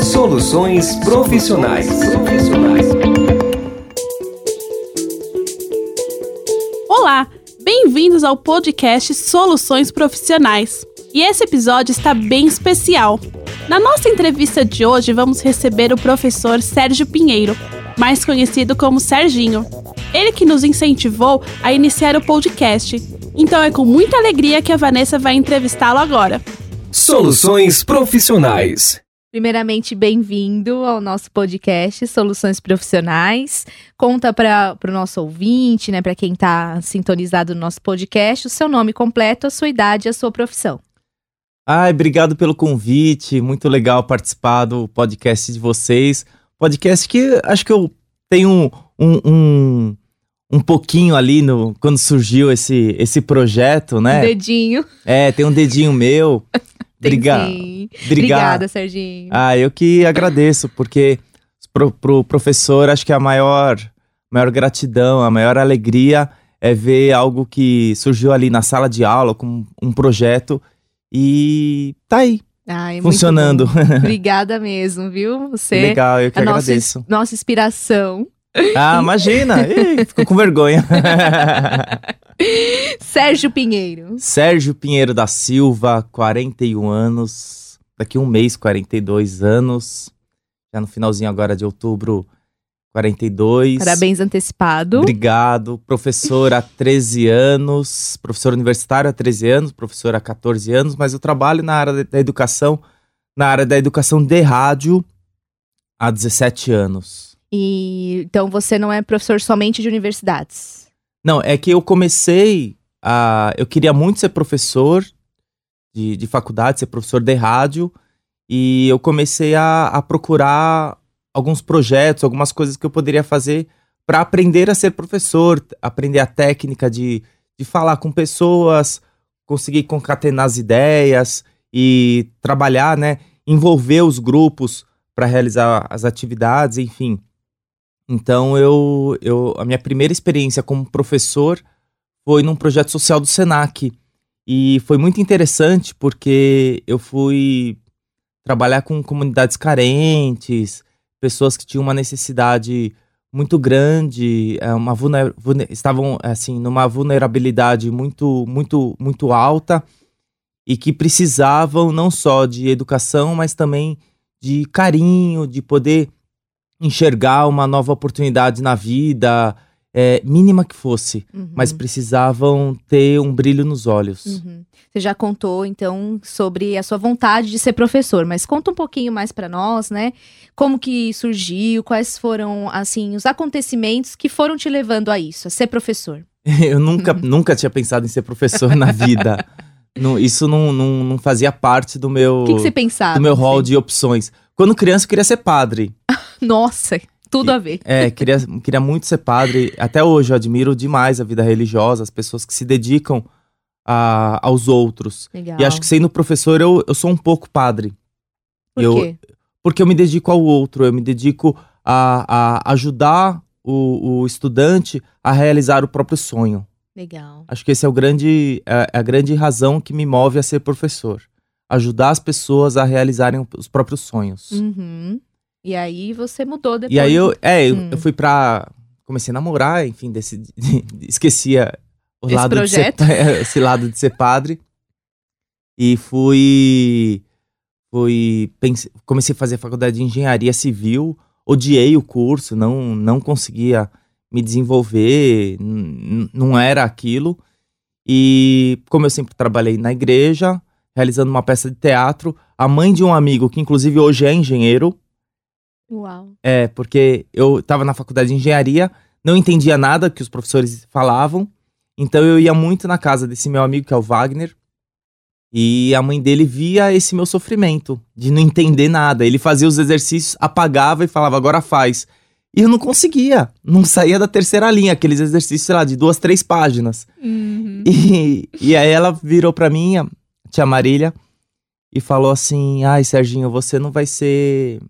Soluções profissionais. Olá, bem-vindos ao podcast Soluções Profissionais. E esse episódio está bem especial. Na nossa entrevista de hoje, vamos receber o professor Sérgio Pinheiro, mais conhecido como Serginho. Ele que nos incentivou a iniciar o podcast. Então é com muita alegria que a Vanessa vai entrevistá-lo agora. Soluções profissionais. Primeiramente, bem-vindo ao nosso podcast Soluções Profissionais. Conta para o nosso ouvinte, né, para quem está sintonizado no nosso podcast, o seu nome completo, a sua idade e a sua profissão. Ai, obrigado pelo convite. Muito legal participar do podcast de vocês. Podcast que acho que eu tenho um, um, um pouquinho ali no quando surgiu esse, esse projeto, né? Um dedinho. É, tem um dedinho meu. Obrigado. Obrigada. Serginho. Ah, eu que agradeço, porque pro, pro professor, acho que a maior, maior gratidão, a maior alegria é ver algo que surgiu ali na sala de aula com um projeto e tá aí. Ai, funcionando. Obrigada mesmo, viu? Você Legal, eu que a agradeço. Nossa, nossa inspiração. Ah, imagina! Ih, ficou com vergonha. Sérgio Pinheiro. Sérgio Pinheiro da Silva, 41 anos. Daqui um mês, 42 anos. Já no finalzinho agora de outubro, 42. Parabéns antecipado. Obrigado. Professor há 13 anos. Professor universitário há 13 anos. Professor há 14 anos. Mas eu trabalho na área da educação, na área da educação de rádio há 17 anos. E então você não é professor somente de universidades? Não, é que eu comecei a. Eu queria muito ser professor de, de faculdade, ser professor de rádio. E eu comecei a, a procurar alguns projetos, algumas coisas que eu poderia fazer para aprender a ser professor, aprender a técnica de, de falar com pessoas, conseguir concatenar as ideias e trabalhar, né? Envolver os grupos para realizar as atividades, enfim. Então eu, eu a minha primeira experiência como professor foi num projeto social do Senac. E foi muito interessante porque eu fui trabalhar com comunidades carentes, pessoas que tinham uma necessidade muito grande, é, uma vulner, vulner, estavam assim numa vulnerabilidade muito muito muito alta e que precisavam não só de educação, mas também de carinho, de poder enxergar uma nova oportunidade na vida, é, mínima que fosse, uhum. mas precisavam ter um brilho nos olhos. Uhum. Você já contou então sobre a sua vontade de ser professor, mas conta um pouquinho mais para nós, né? Como que surgiu? Quais foram assim os acontecimentos que foram te levando a isso, a ser professor? Eu nunca, uhum. nunca tinha pensado em ser professor na vida. não, isso não, não, não, fazia parte do meu. O que, que você pensava? Do meu rol de opções. Quando criança, eu queria ser padre. Nossa, tudo a ver. É, queria, queria muito ser padre. Até hoje eu admiro demais a vida religiosa, as pessoas que se dedicam a, aos outros. Legal. E acho que sendo professor, eu, eu sou um pouco padre. Por eu, quê? Porque eu me dedico ao outro, eu me dedico a, a ajudar o, o estudante a realizar o próprio sonho. Legal. Acho que esse é o grande, é, é a grande razão que me move a ser professor. Ajudar as pessoas a realizarem os próprios sonhos. Uhum. E aí você mudou depois. E aí eu, é, hum. eu fui pra. Comecei a namorar, enfim, decidi, esquecia o esse lado projeto. de ser, esse lado de ser padre. E fui. Fui. Pense, comecei a fazer a faculdade de engenharia civil. Odiei o curso, não, não conseguia me desenvolver, não era aquilo. E como eu sempre trabalhei na igreja, realizando uma peça de teatro, a mãe de um amigo, que inclusive hoje é engenheiro, Uau. é, porque eu estava na faculdade de engenharia, não entendia nada que os professores falavam, então eu ia muito na casa desse meu amigo, que é o Wagner, e a mãe dele via esse meu sofrimento de não entender nada. Ele fazia os exercícios, apagava e falava, agora faz. E eu não conseguia, não saía da terceira linha, aqueles exercícios, sei lá, de duas, três páginas. Uhum. E, e aí ela virou pra mim, a tia Marília, e falou assim: Ai, Serginho, você não vai ser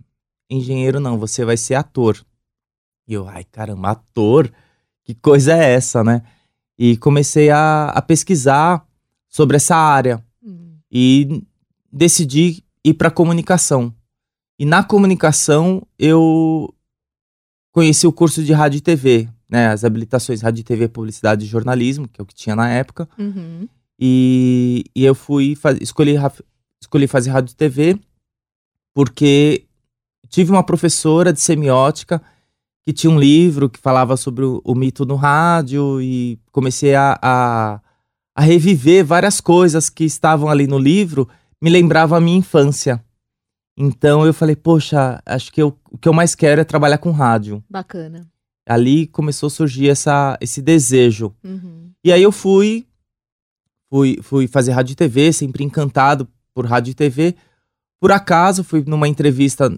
engenheiro, não, você vai ser ator. E eu, ai, caramba, ator? Que coisa é essa, né? E comecei a, a pesquisar sobre essa área. Hum. E decidi ir para comunicação. E na comunicação eu conheci o curso de rádio e TV, né, as habilitações rádio e TV, publicidade e jornalismo, que é o que tinha na época. Uhum. E, e eu fui faz, escolhi, escolhi fazer rádio e TV porque tive uma professora de semiótica que tinha um livro que falava sobre o, o mito no rádio e comecei a, a, a, reviver várias coisas que estavam ali no livro, me lembrava a minha infância. Então eu falei, poxa, acho que eu, o que eu mais quero é trabalhar com rádio. Bacana. Ali começou a surgir essa, esse desejo. Uhum. E aí eu fui, fui, fui fazer rádio e TV, sempre encantado por rádio e TV. Por acaso, fui numa entrevista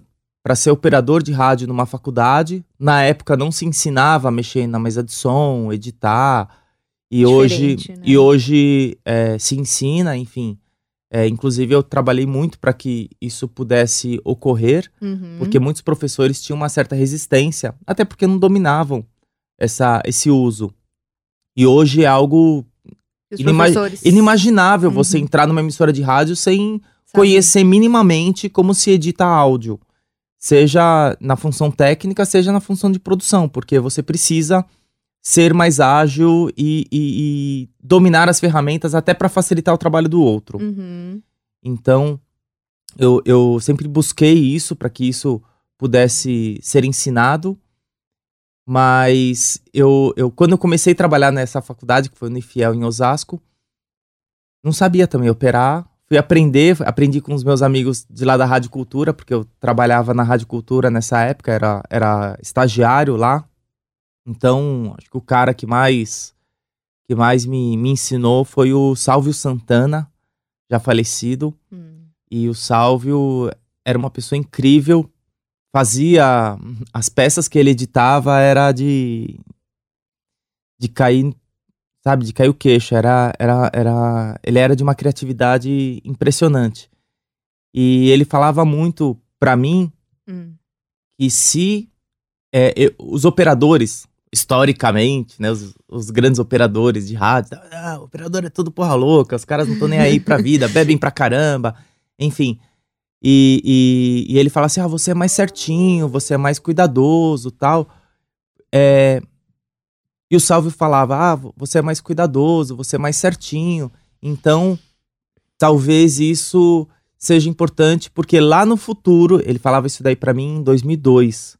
para ser operador de rádio numa faculdade. Na época não se ensinava a mexer na mesa de som, editar. E hoje, né? e hoje é, se ensina, enfim. É, inclusive, eu trabalhei muito para que isso pudesse ocorrer, Uhum. porque muitos professores tinham uma certa resistência, até porque não dominavam essa, esse uso. E hoje é algo os inima- professores inimaginável você Uhum. entrar numa emissora de rádio sem sabem. conhecer minimamente como se edita áudio. Seja na função técnica, seja na função de produção, porque você precisa ser mais ágil e, e- e dominar as ferramentas até para facilitar o trabalho do outro. Uhum. Então, eu, eu sempre busquei isso para que isso pudesse ser ensinado. Mas eu, eu, quando eu comecei a trabalhar nessa faculdade, que foi no Unifiel em Osasco, não sabia também operar. Fui aprender, aprendi com os meus amigos de lá da Rádio Cultura, porque eu trabalhava na Rádio Cultura nessa época, era, era estagiário lá. Então, acho que o cara que mais que mais me, me ensinou foi o Sálvio Santana, já falecido. Hum. E o Sálvio era uma pessoa incrível. Fazia. As peças que ele editava era de. de cair. Sabe, de cair o queixo. Era, era, era, ele era de uma criatividade impressionante. E ele falava muito pra mim Hum. que se é, eu- os operadores, historicamente, né, os, os grandes operadores de rádio, ah, o operador é tudo porra louca, os caras não estão nem aí pra vida, bebem pra caramba, enfim. E, e, e ele fala assim: ah, você é mais certinho, você é mais cuidadoso tal. É, e o Salve falava: ah, você é mais cuidadoso, você é mais certinho. Então, talvez isso seja importante, porque lá no futuro, ele falava isso daí pra mim em 2002.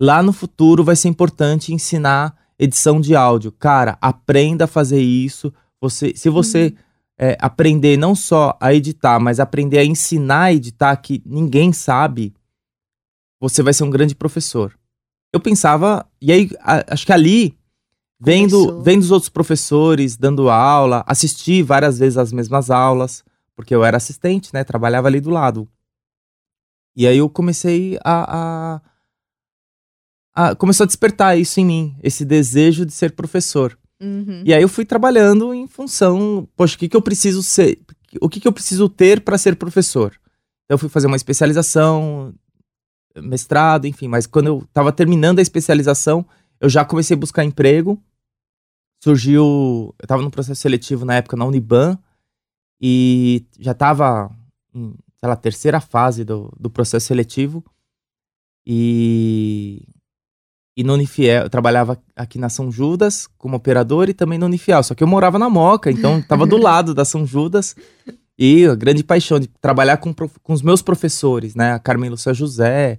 Lá no futuro vai ser importante ensinar edição de áudio. Cara, aprenda a fazer isso. Você, se você é, aprender não só a editar, mas aprender a ensinar a editar que ninguém sabe, você vai ser um grande professor. Eu pensava, e aí a- acho que ali, vendo, vendo os outros professores dando aula, assisti várias vezes as mesmas aulas, porque eu era assistente, né? Trabalhava ali do lado. E aí eu comecei a, a, a- começou a despertar isso em mim, esse desejo de ser professor. Uhum. E aí eu fui trabalhando em função, poxa, o que, que eu preciso ser, o que, que eu preciso ter para ser professor? Então eu fui fazer uma especialização, mestrado, enfim, mas quando eu estava terminando a especialização, eu já comecei a buscar emprego. Surgiu, eu estava no processo seletivo na época na Uniban e já estava em, sei lá, terceira fase do, do processo seletivo. E e no Unifiel, eu trabalhava aqui na São Judas como operador e também no Unifiel. Só que eu morava na Moca, então tava do lado da São Judas. E a grande paixão de trabalhar com, com os meus professores, né? A Carmen Lúcia José,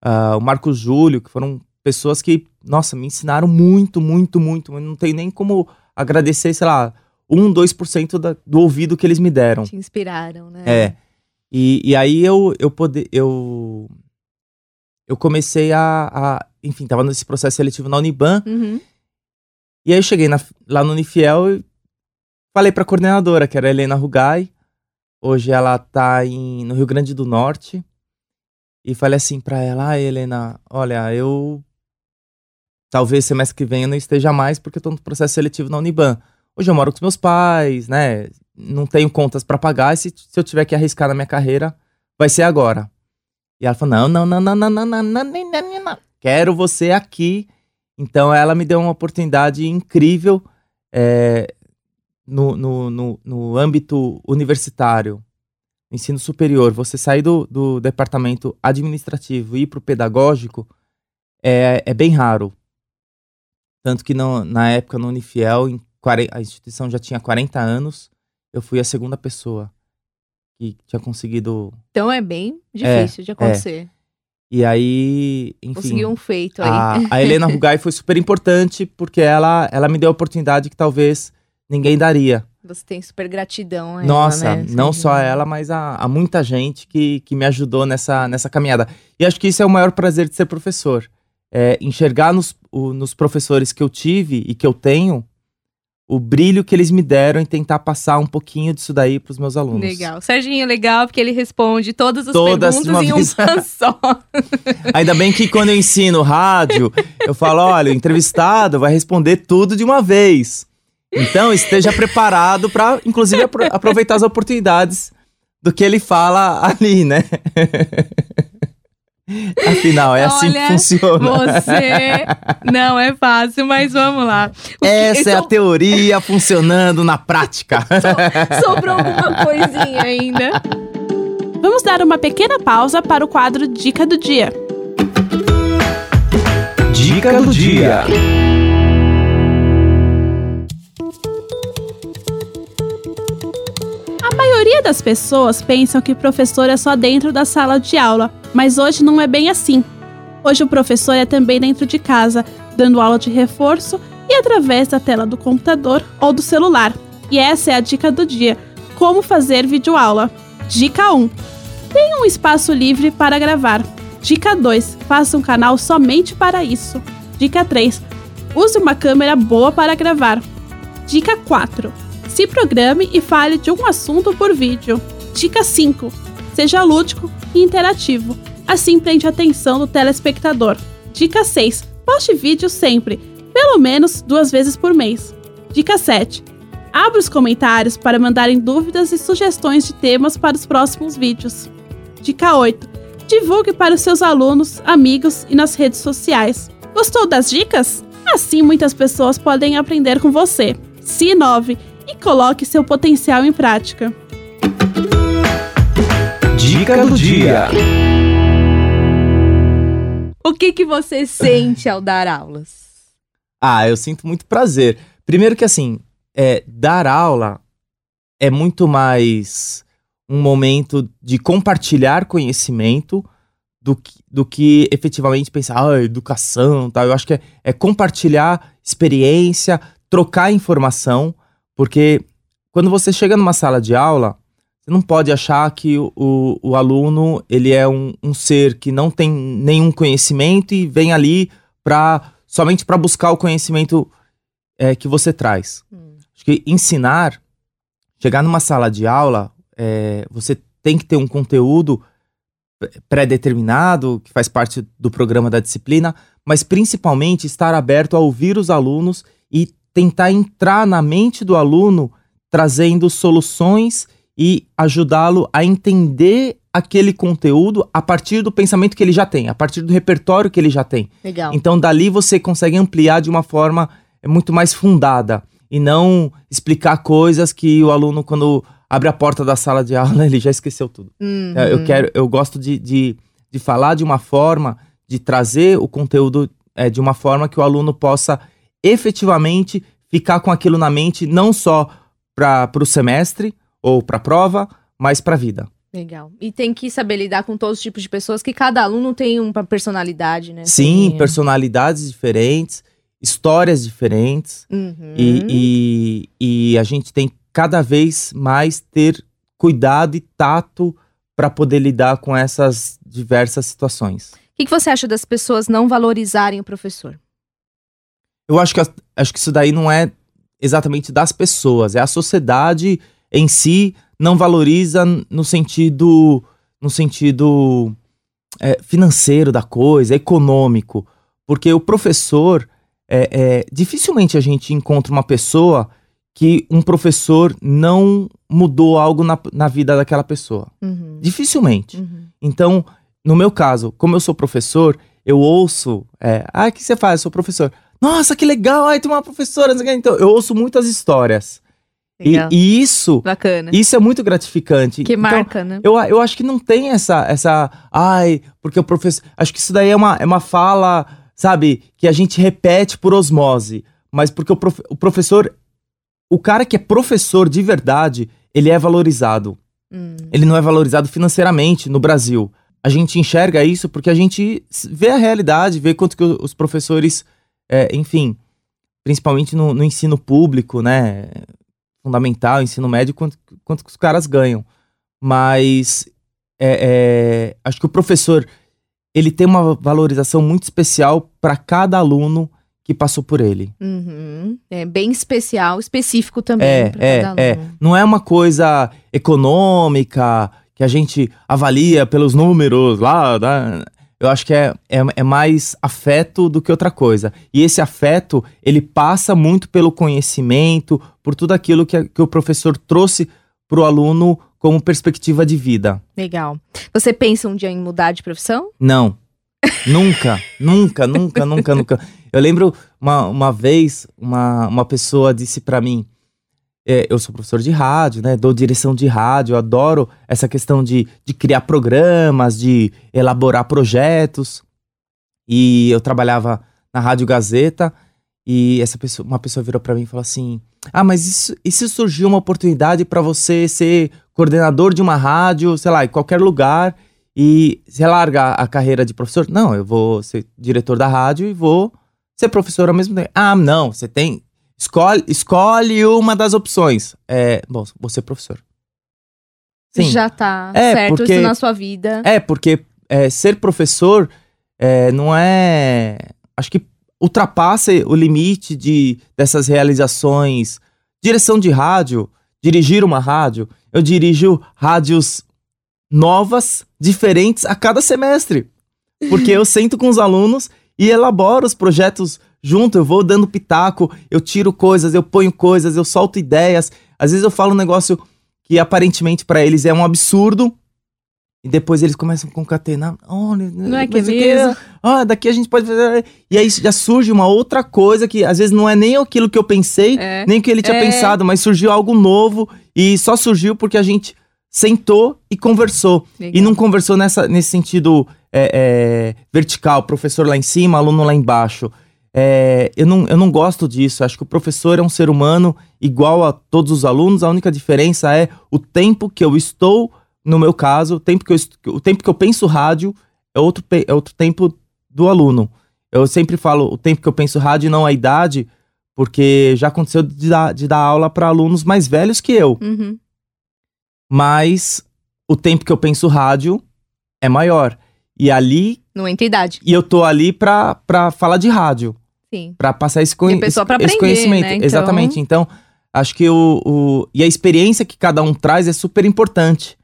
ah, o Marcos Júlio, que foram pessoas que, nossa, me ensinaram muito, muito, muito. Eu não tenho nem como agradecer, sei lá, 1, 2% da, do ouvido que eles me deram. Te inspiraram, né? É. E, e aí eu, eu, pode, eu, eu comecei a, a. Enfim, tava nesse processo seletivo na Uniban. Uhum. E aí eu cheguei na- lá no Unifiel e falei pra coordenadora, que era a Helena Rugai. Hoje ela tá em, no Rio Grande do Norte. E falei assim pra ela, ah, Helena, olha, eu. Talvez semestre que vem eu não esteja mais porque tô no processo seletivo na Uniban. Hoje eu moro com os meus pais, né? Não tenho contas pra pagar. E se, se eu tiver que arriscar na minha carreira, vai ser agora. E ela falou: não, não, não, não, não, não, não, não, não, não, não. Quero você aqui. Então ela me deu uma oportunidade incrível é, no, no, no, no âmbito universitário. no ensino superior, você sair do, do departamento administrativo e ir para o pedagógico é, é bem raro. Tanto que no, na época no Unifiel, em, a instituição já tinha 40 anos, eu fui a segunda pessoa que tinha conseguido. Então é bem difícil é, de acontecer. É. E aí, enfim. Conseguiu um feito aí. A, a Helena Rugai foi super importante porque ela, ela me deu a oportunidade que talvez ninguém daria. Você tem super gratidão. Nossa, ela, né? não só ela, mas a, a, muita gente que, que me ajudou nessa, nessa caminhada. E acho que isso é o maior prazer de ser professor. É enxergar nos, o, nos professores que eu tive e que eu tenho o brilho que eles me deram em tentar passar um pouquinho disso daí para os meus alunos. Legal. Serginho, legal, porque ele responde todas as todas perguntas em uma só. Ainda bem que quando eu ensino rádio, eu falo, olha, o entrevistado vai responder tudo de uma vez. Então, esteja preparado para, inclusive, aproveitar as oportunidades do que ele fala ali, né? Afinal, é Olha, assim que funciona. Você não é fácil, mas vamos lá. Essa é a teoria funcionando na prática. So, sobrou alguma coisinha ainda. Vamos dar uma pequena pausa para o quadro Dica do Dia. Dica do Dia. A maioria das pessoas pensam que professor é só dentro da sala de aula mas hoje não é bem assim. Hoje o professor é também dentro de casa, dando aula de reforço e através da tela do computador ou do celular. E essa é a dica do dia: como fazer videoaula. Dica 1: Tenha um espaço livre para gravar. Dica 2: Faça um canal somente para isso. Dica 3: Use uma câmera boa para gravar. Dica 4: Se programe e fale de um assunto por vídeo. Dica 5: Seja lúdico e interativo. Assim prende a atenção do telespectador. Dica 6. Poste vídeos sempre, pelo menos duas vezes por mês. Dica 7. Abra os comentários para mandarem dúvidas e sugestões de temas para os próximos vídeos. Dica 8. Divulgue para os seus alunos, amigos e nas redes sociais. Gostou das dicas? Assim muitas pessoas podem aprender com você. Se inove e coloque seu potencial em prática. Dica do dia. O que que você sente ao dar aulas? Ah, eu sinto muito prazer. Primeiro que assim, é, dar aula é muito mais um momento de compartilhar conhecimento do que, do que efetivamente pensar, ah, educação, tal. Eu acho que é, é compartilhar experiência, trocar informação, porque quando você chega numa sala de aula, você não pode achar que o, o, o aluno ele é um, um, ser que não tem nenhum conhecimento e vem ali para somente para buscar o conhecimento é, que você traz. Hum. Acho que ensinar, chegar numa sala de aula, é, você tem que ter um conteúdo pré-determinado, que faz parte do programa da disciplina, mas principalmente estar aberto a ouvir os alunos e tentar entrar na mente do aluno trazendo soluções e ajudá-lo a entender aquele conteúdo a partir do pensamento que ele já tem, a partir do repertório que ele já tem. Legal. Então dali você consegue ampliar de uma forma é, muito mais fundada e não explicar coisas que o aluno quando abre a porta da sala de aula ele já esqueceu tudo. Uhum. Eu quero, eu gosto de, de, de falar de uma forma, de trazer o conteúdo é, de uma forma que o aluno possa efetivamente ficar com aquilo na mente, não só para o semestre, ou para a prova, mas para a vida. Legal. E tem que saber lidar com todos os tipos de pessoas, que cada aluno tem uma personalidade, né? Sim, tem... personalidades diferentes, histórias diferentes. Uhum. E, e, e a gente tem cada vez mais ter cuidado e tato para poder lidar com essas diversas situações. O que, que, você acha das pessoas não valorizarem o professor? Eu acho que, acho que isso daí não é exatamente das pessoas, é a sociedade em si não valoriza no sentido no sentido é, financeiro da coisa, econômico, porque o professor é, é, dificilmente a gente encontra uma pessoa que um professor não mudou algo na, na vida daquela pessoa. Uhum. Dificilmente. Uhum. Então, no meu caso, como eu sou professor, eu ouço. É, ah, o que você faz? Eu sou professor. Nossa, que legal! Ai, tem uma professora. Então, eu ouço muitas histórias. E, e isso, Bacana. isso é muito gratificante. que Então, marca, né? eu, eu acho que não tem essa, essa. Ai, porque o professor. Acho que isso daí é uma, é uma fala, sabe, que a gente repete por osmose. Mas porque o, prof- o professor. O cara que é professor de verdade, ele é valorizado. Hum, Ele não é valorizado financeiramente no Brasil. A gente enxerga isso porque a gente vê a realidade, vê quanto que os professores, é, enfim, principalmente no, no ensino público, né? Fundamental, ensino médio, quanto, quanto que os caras ganham. Mas é, é, acho que o professor ele tem uma valorização muito especial para cada aluno que passou por ele. uhum. É bem especial, específico também É, para é, cada é. aluno. Não é uma coisa econômica que a gente avalia pelos números lá. né? Eu acho que é, é, é mais afeto do que outra coisa. E esse afeto, ele passa muito pelo conhecimento, por tudo aquilo que, que o professor trouxe para o aluno como perspectiva de vida. Legal. Você pensa um dia em mudar de profissão? Não. nunca, nunca, nunca, nunca, nunca. Eu lembro uma, uma vez, uma, uma pessoa disse pra mim: é, eu sou professor de rádio, né? Dou direção de rádio, adoro essa questão de, de criar programas, de elaborar projetos. E eu trabalhava na Rádio Gazeta e essa pessoa, uma pessoa virou pra mim e falou assim: Ah, mas isso, e se surgiu uma oportunidade pra você ser coordenador de uma rádio, sei lá, em qualquer lugar, e você larga a carreira de professor? Não, eu vou ser diretor da rádio e vou ser professor ao mesmo tempo. Ah, não, você tem. Escolhe, escolhe uma das opções. É, bom, vou ser professor. Sim. Já tá É, certo porque- isso na sua vida. É, porque é, ser professor é, não é. Acho que ultrapassa o limite de, dessas realizações. Direção de rádio, dirigir uma rádio. Eu dirijo rádios novas, diferentes a cada semestre. Porque eu sento com os alunos e elaboro os projetos junto. Eu vou dando pitaco, eu tiro coisas, eu ponho coisas, eu solto ideias. Às vezes eu falo um negócio que aparentemente para eles é um absurdo. E depois eles começam a concatenar. Olha, Não é que é mesmo? Ah, daqui a gente pode fazer. E aí já surge uma outra coisa que às vezes não é nem aquilo que eu pensei, É. nem o que ele tinha É. pensado, mas surgiu algo novo e só surgiu porque a gente sentou e conversou. Legal. E não conversou nessa, nesse sentido é, é, vertical, professor lá em cima, aluno lá embaixo. É, eu, não, eu não gosto disso. Acho que o professor é um ser humano igual a todos os alunos. A única diferença é o tempo que eu estou, no meu caso, o tempo que eu, o tempo que eu penso rádio é outro, é outro tempo do aluno. Eu sempre falo o tempo que eu penso rádio e não a idade, porque já aconteceu de dar, de dar aula para alunos mais velhos que eu Uhum. mas o tempo que eu penso rádio é maior. E ali, Não entra idade. e eu tô ali pra, pra falar de rádio, Pra passar esse, conhe a pessoa pra esse aprender, conhecimento. né? Então- Exatamente. Então, acho que o, o. E a experiência que cada um traz é super importante.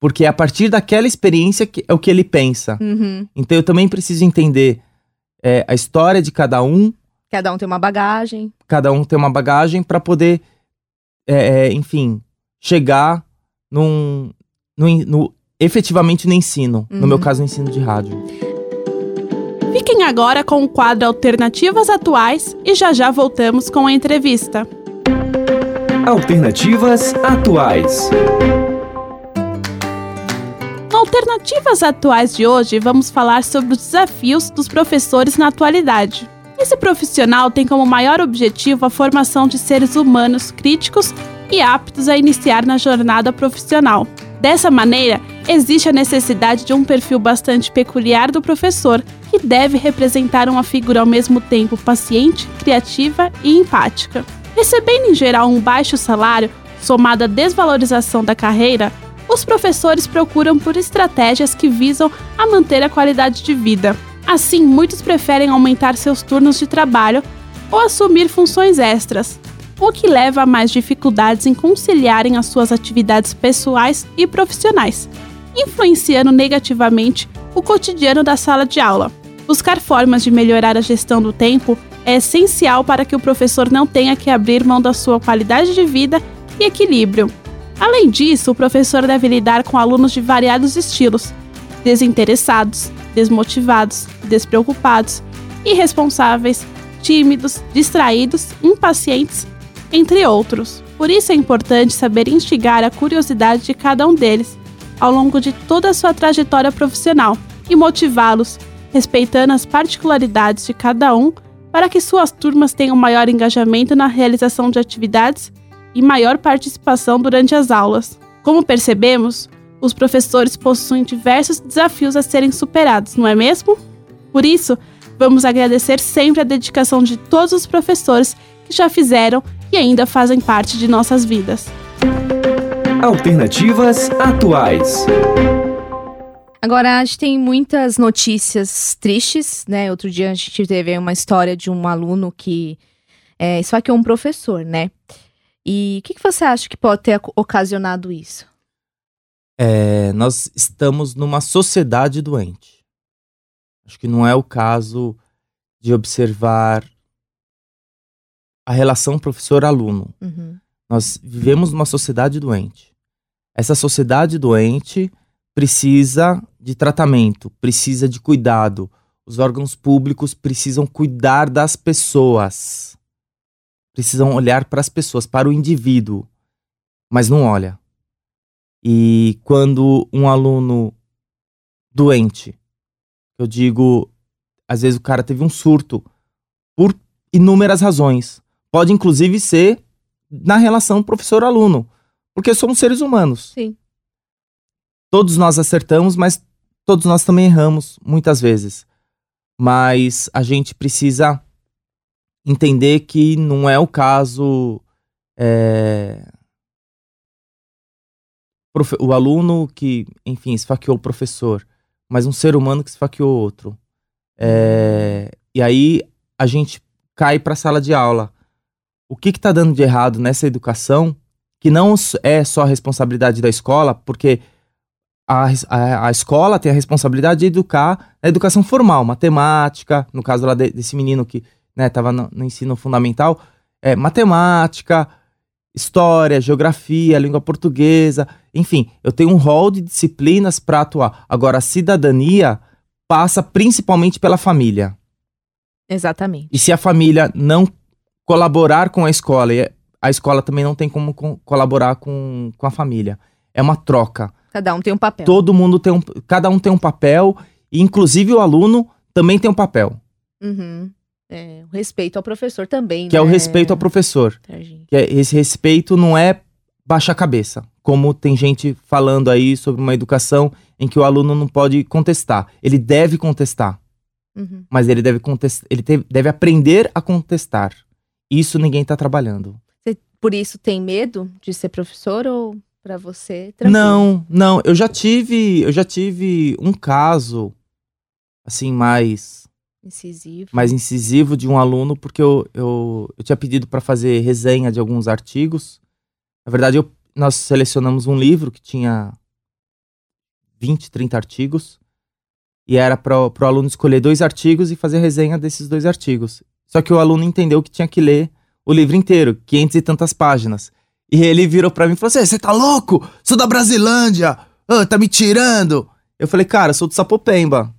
Porque é a partir daquela experiência que é o que ele pensa. Uhum. Então eu também preciso entender é, a história de cada um, Cada um tem uma bagagem. cada um tem uma bagagem pra poder, é, é, enfim, chegar num, no, en- no- efetivamente no ensino. No Uhum. meu caso, no ensino de rádio. Fiquem agora com o quadro Alternativas Atuais e já já voltamos com a entrevista. Alternativas atuais. Alternativas Atuais de hoje, vamos falar sobre os desafios dos professores na atualidade. Esse profissional tem como maior objetivo a formação de seres humanos críticos e aptos a iniciar na jornada profissional. Dessa maneira, existe a necessidade de um perfil bastante peculiar do professor, que deve representar uma figura ao mesmo tempo paciente, criativa e empática. Recebendo em geral um baixo salário, somado à desvalorização da carreira, os professores procuram por estratégias que visam a manter a qualidade de vida. Assim, muitos preferem aumentar seus turnos de trabalho ou assumir funções extras, o que leva a mais dificuldades em conciliarem as suas atividades pessoais e profissionais, influenciando negativamente o cotidiano da sala de aula. Buscar formas de melhorar a gestão do tempo é essencial para que o professor não tenha que abrir mão da sua qualidade de vida e equilíbrio. Além disso, o professor deve lidar com alunos de variados estilos: desinteressados, desmotivados, despreocupados, irresponsáveis, tímidos, distraídos, impacientes, entre outros. Por isso é importante saber instigar a curiosidade de cada um deles ao longo de toda a sua trajetória profissional e motivá-los, respeitando as particularidades de cada um, para que suas turmas tenham maior engajamento na realização de atividades e maior participação durante as aulas. Como percebemos, os professores possuem diversos desafios a serem superados, não é mesmo? Por isso, vamos agradecer sempre a dedicação de todos os professores que já fizeram e ainda fazem parte de nossas vidas. Alternativas atuais. Agora, a gente tem muitas notícias tristes, né? Outro dia a gente teve uma história de um aluno que é, esfaqueou um professor, né? E o que, que você acha que pode ter ocasionado isso? É, nós estamos numa sociedade doente. Acho que não é o caso de observar a relação professor-aluno. Uhum. Nós vivemos numa sociedade doente. Essa sociedade doente precisa de tratamento, precisa de cuidado. Os órgãos públicos precisam cuidar das pessoas. Precisam olhar para as pessoas, para o indivíduo, mas não olha. E quando um aluno doente, eu digo, às vezes o cara teve um surto por inúmeras razões. Pode inclusive ser na relação professor-aluno, porque somos seres humanos. Sim. Todos nós acertamos, mas todos nós também erramos muitas vezes. Mas a gente precisa entender que não é o caso. É, o aluno que, enfim, esfaqueou o professor, mas um ser humano que esfaqueou outro. É, e aí a gente cai para a sala de aula. O que está dando de errado nessa educação, que não é só a responsabilidade da escola, porque a, a, a, escola tem a responsabilidade de educar a educação formal, matemática, no caso lá de, desse menino que estava né, no, no, ensino fundamental, é, matemática, história, geografia, língua portuguesa, enfim, eu tenho um rol de disciplinas para atuar. Agora, a cidadania passa principalmente pela família. Exatamente. E se a família não colaborar com a escola, a escola também não tem como colaborar com, com a família. É uma troca. Cada um tem um papel. Todo mundo tem um. Cada um tem um papel, e inclusive o aluno também tem um papel. Uhum. É, o respeito ao professor também. Que né? é o respeito ao professor. Que é, esse respeito não é baixar a cabeça. Como tem gente falando aí sobre uma educação em que o aluno não pode contestar. Ele deve contestar. Uhum. Mas ele deve contestar. Ele deve aprender a contestar. Isso ninguém está trabalhando. Você, por isso tem medo de ser professor ou para você? Tranquilo? Não, não. Eu já tive, eu já tive um caso assim mais incisivo, mais incisivo de um aluno porque eu, eu, eu tinha pedido para fazer resenha de alguns artigos. Na verdade, eu, nós selecionamos um livro que tinha 20, 30 artigos e era para o aluno escolher dois artigos e fazer resenha desses dois artigos. Só que o aluno entendeu que tinha que ler o livro inteiro, 500 e tantas páginas. E ele virou para mim e falou assim: Você tá louco? Sou da Brasilândia! Oh, tá me tirando! Eu falei, cara, sou do Sapopemba.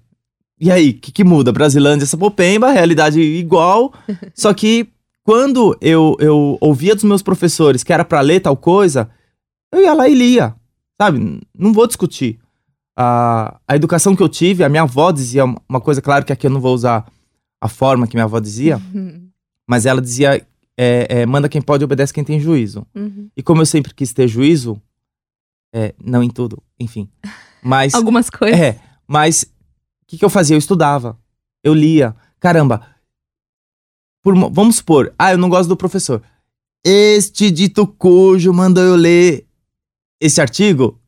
E aí, o que, que muda? Brasilândia, Sapopemba, realidade igual. só que quando eu, eu ouvia dos meus professores que era para ler tal coisa, eu ia lá e lia. Sabe? Não vou discutir. A, a educação que eu tive, a minha avó dizia uma coisa, claro que aqui eu não vou usar a forma que minha avó dizia, Uhum. mas ela dizia é, é, manda quem pode, obedece quem tem juízo. Uhum. E como eu sempre quis ter juízo, é, não em tudo, enfim. Mas. Algumas coisas. É, mas o que, que eu fazia? Eu estudava. Eu lia. Caramba. Por, vamos supor, ah, eu não gosto do professor. Este dito cujo mandou eu ler esse artigo.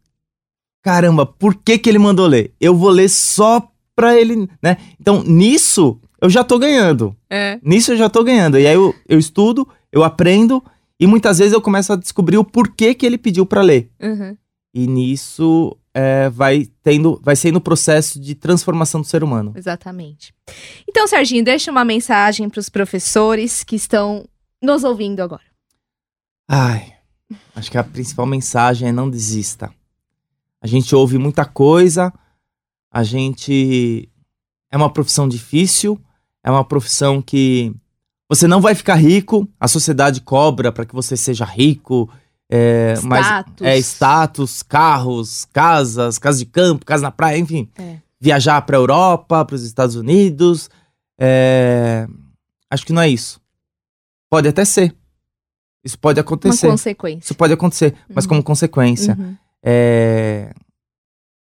Caramba, por que, que ele mandou ler? Eu vou ler só pra ele, né? Então, nisso, eu já tô ganhando. É. Nisso eu já tô ganhando. E aí eu, eu estudo, eu aprendo e muitas vezes eu começo a descobrir o porquê que ele pediu para ler. Uhum. E nisso é, vai tendo, vai sendo o processo de transformação do ser humano. Exatamente. Então, Serginho, deixa uma mensagem para os professores que estão nos ouvindo agora. Ai, acho que a principal mensagem é não desista. A gente ouve muita coisa, a gente é uma profissão difícil, é uma profissão que Você não vai ficar rico, a sociedade cobra para que você seja rico. É, mas Status. é status, carros, casas, casa de campo, casa na praia, enfim. É. Viajar para Europa, para os Estados Unidos. é, acho que não é isso. Pode até ser. Isso pode Uma acontecer. consequência. Isso pode acontecer, mas Uhum. como consequência. Uhum. É,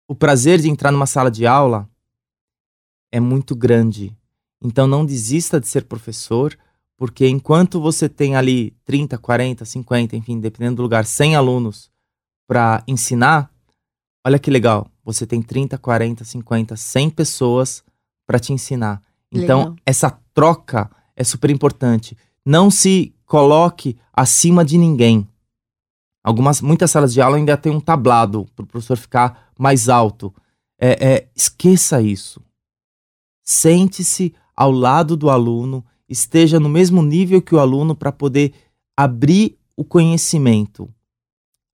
O prazer de entrar numa sala de aula é muito grande. Então não desista de ser professor, porque enquanto você tem ali 30, 40, 50, enfim, dependendo do lugar, 100 alunos para ensinar, olha que legal. Você tem 30, 40, 50, 100 pessoas para te ensinar. Então, Legal. essa troca é super importante. Não se coloque acima de ninguém. Algumas, muitas salas de aula ainda tem um tablado para o professor ficar mais alto. É, é, esqueça isso. Sente-se ao lado do aluno, esteja no mesmo nível que o aluno para poder abrir o conhecimento.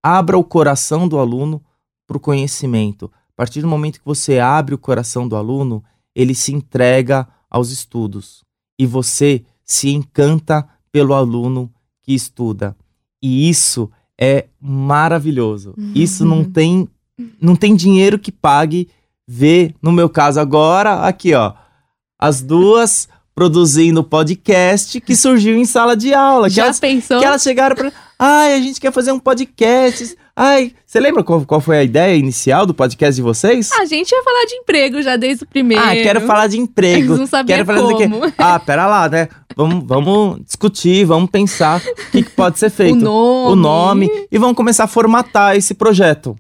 Abra o coração do aluno para o conhecimento. A partir do momento que você abre o coração do aluno, ele se entrega aos estudos e você se encanta pelo aluno que estuda. E isso é maravilhoso. Isso não tem não tem dinheiro que pague ver, no meu caso agora, aqui ó, as duas produzindo podcast que surgiu em sala de aula. Já elas, pensou? que elas chegaram para Ai, a gente quer fazer um podcast. Ai, você lembra qual, qual foi a ideia inicial do podcast de vocês? A gente ia falar de emprego já desde o primeiro. Ah, quero falar de emprego. Eles não sabiam quero falar como. Ah, pera lá, né? Vamos, vamos discutir, vamos pensar o que, que pode ser O feito. nome. O nome e vamos começar a formatar esse projeto.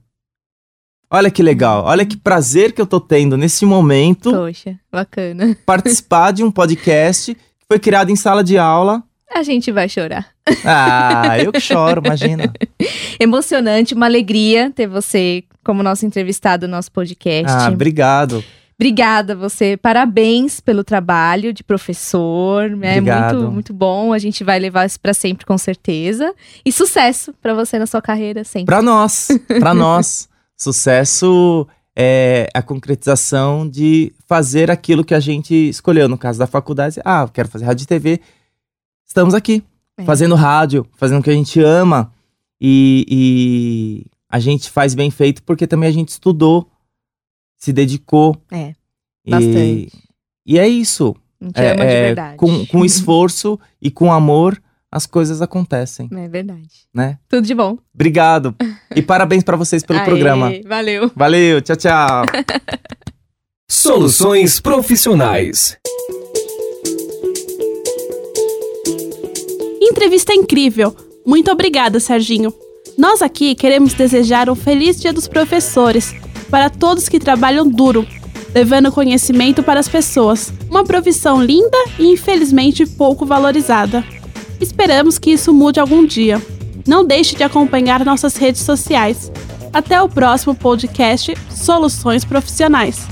Olha que legal, olha que prazer que eu tô tendo nesse momento Poxa, bacana. participar de um podcast que foi criado em sala de aula. A gente vai chorar. Ah, eu que choro, imagina. Emocionante, uma alegria ter você como nosso entrevistado no nosso podcast. Ah, obrigado. Obrigada você, parabéns pelo trabalho de professor, é Obrigado. muito muito bom. A gente vai levar isso pra sempre com certeza. E sucesso pra você na sua carreira sempre. Pra nós, pra nós, sucesso é a concretização de fazer aquilo que a gente escolheu. No caso da faculdade, ah, quero fazer rádio e TV. Estamos aqui, É. fazendo rádio, fazendo o que a gente ama. E, e a gente faz bem feito porque também a gente estudou, se dedicou. É, E- bastante. E, é isso. A gente É, ama de é, verdade. com, com esforço e com amor, as coisas acontecem, É verdade. né? Tudo de bom. Obrigado. E parabéns pra vocês pelo Aê, programa. Valeu. Valeu, tchau, tchau. Soluções profissionais. Entrevista incrível. Muito obrigada, Serginho. Nós aqui queremos desejar um feliz Dia dos Professores para todos que trabalham duro, levando conhecimento para as pessoas. Uma profissão linda e infelizmente pouco valorizada. Esperamos que isso mude algum dia. Não deixe de acompanhar nossas redes sociais. Até o próximo podcast Soluções Profissionais.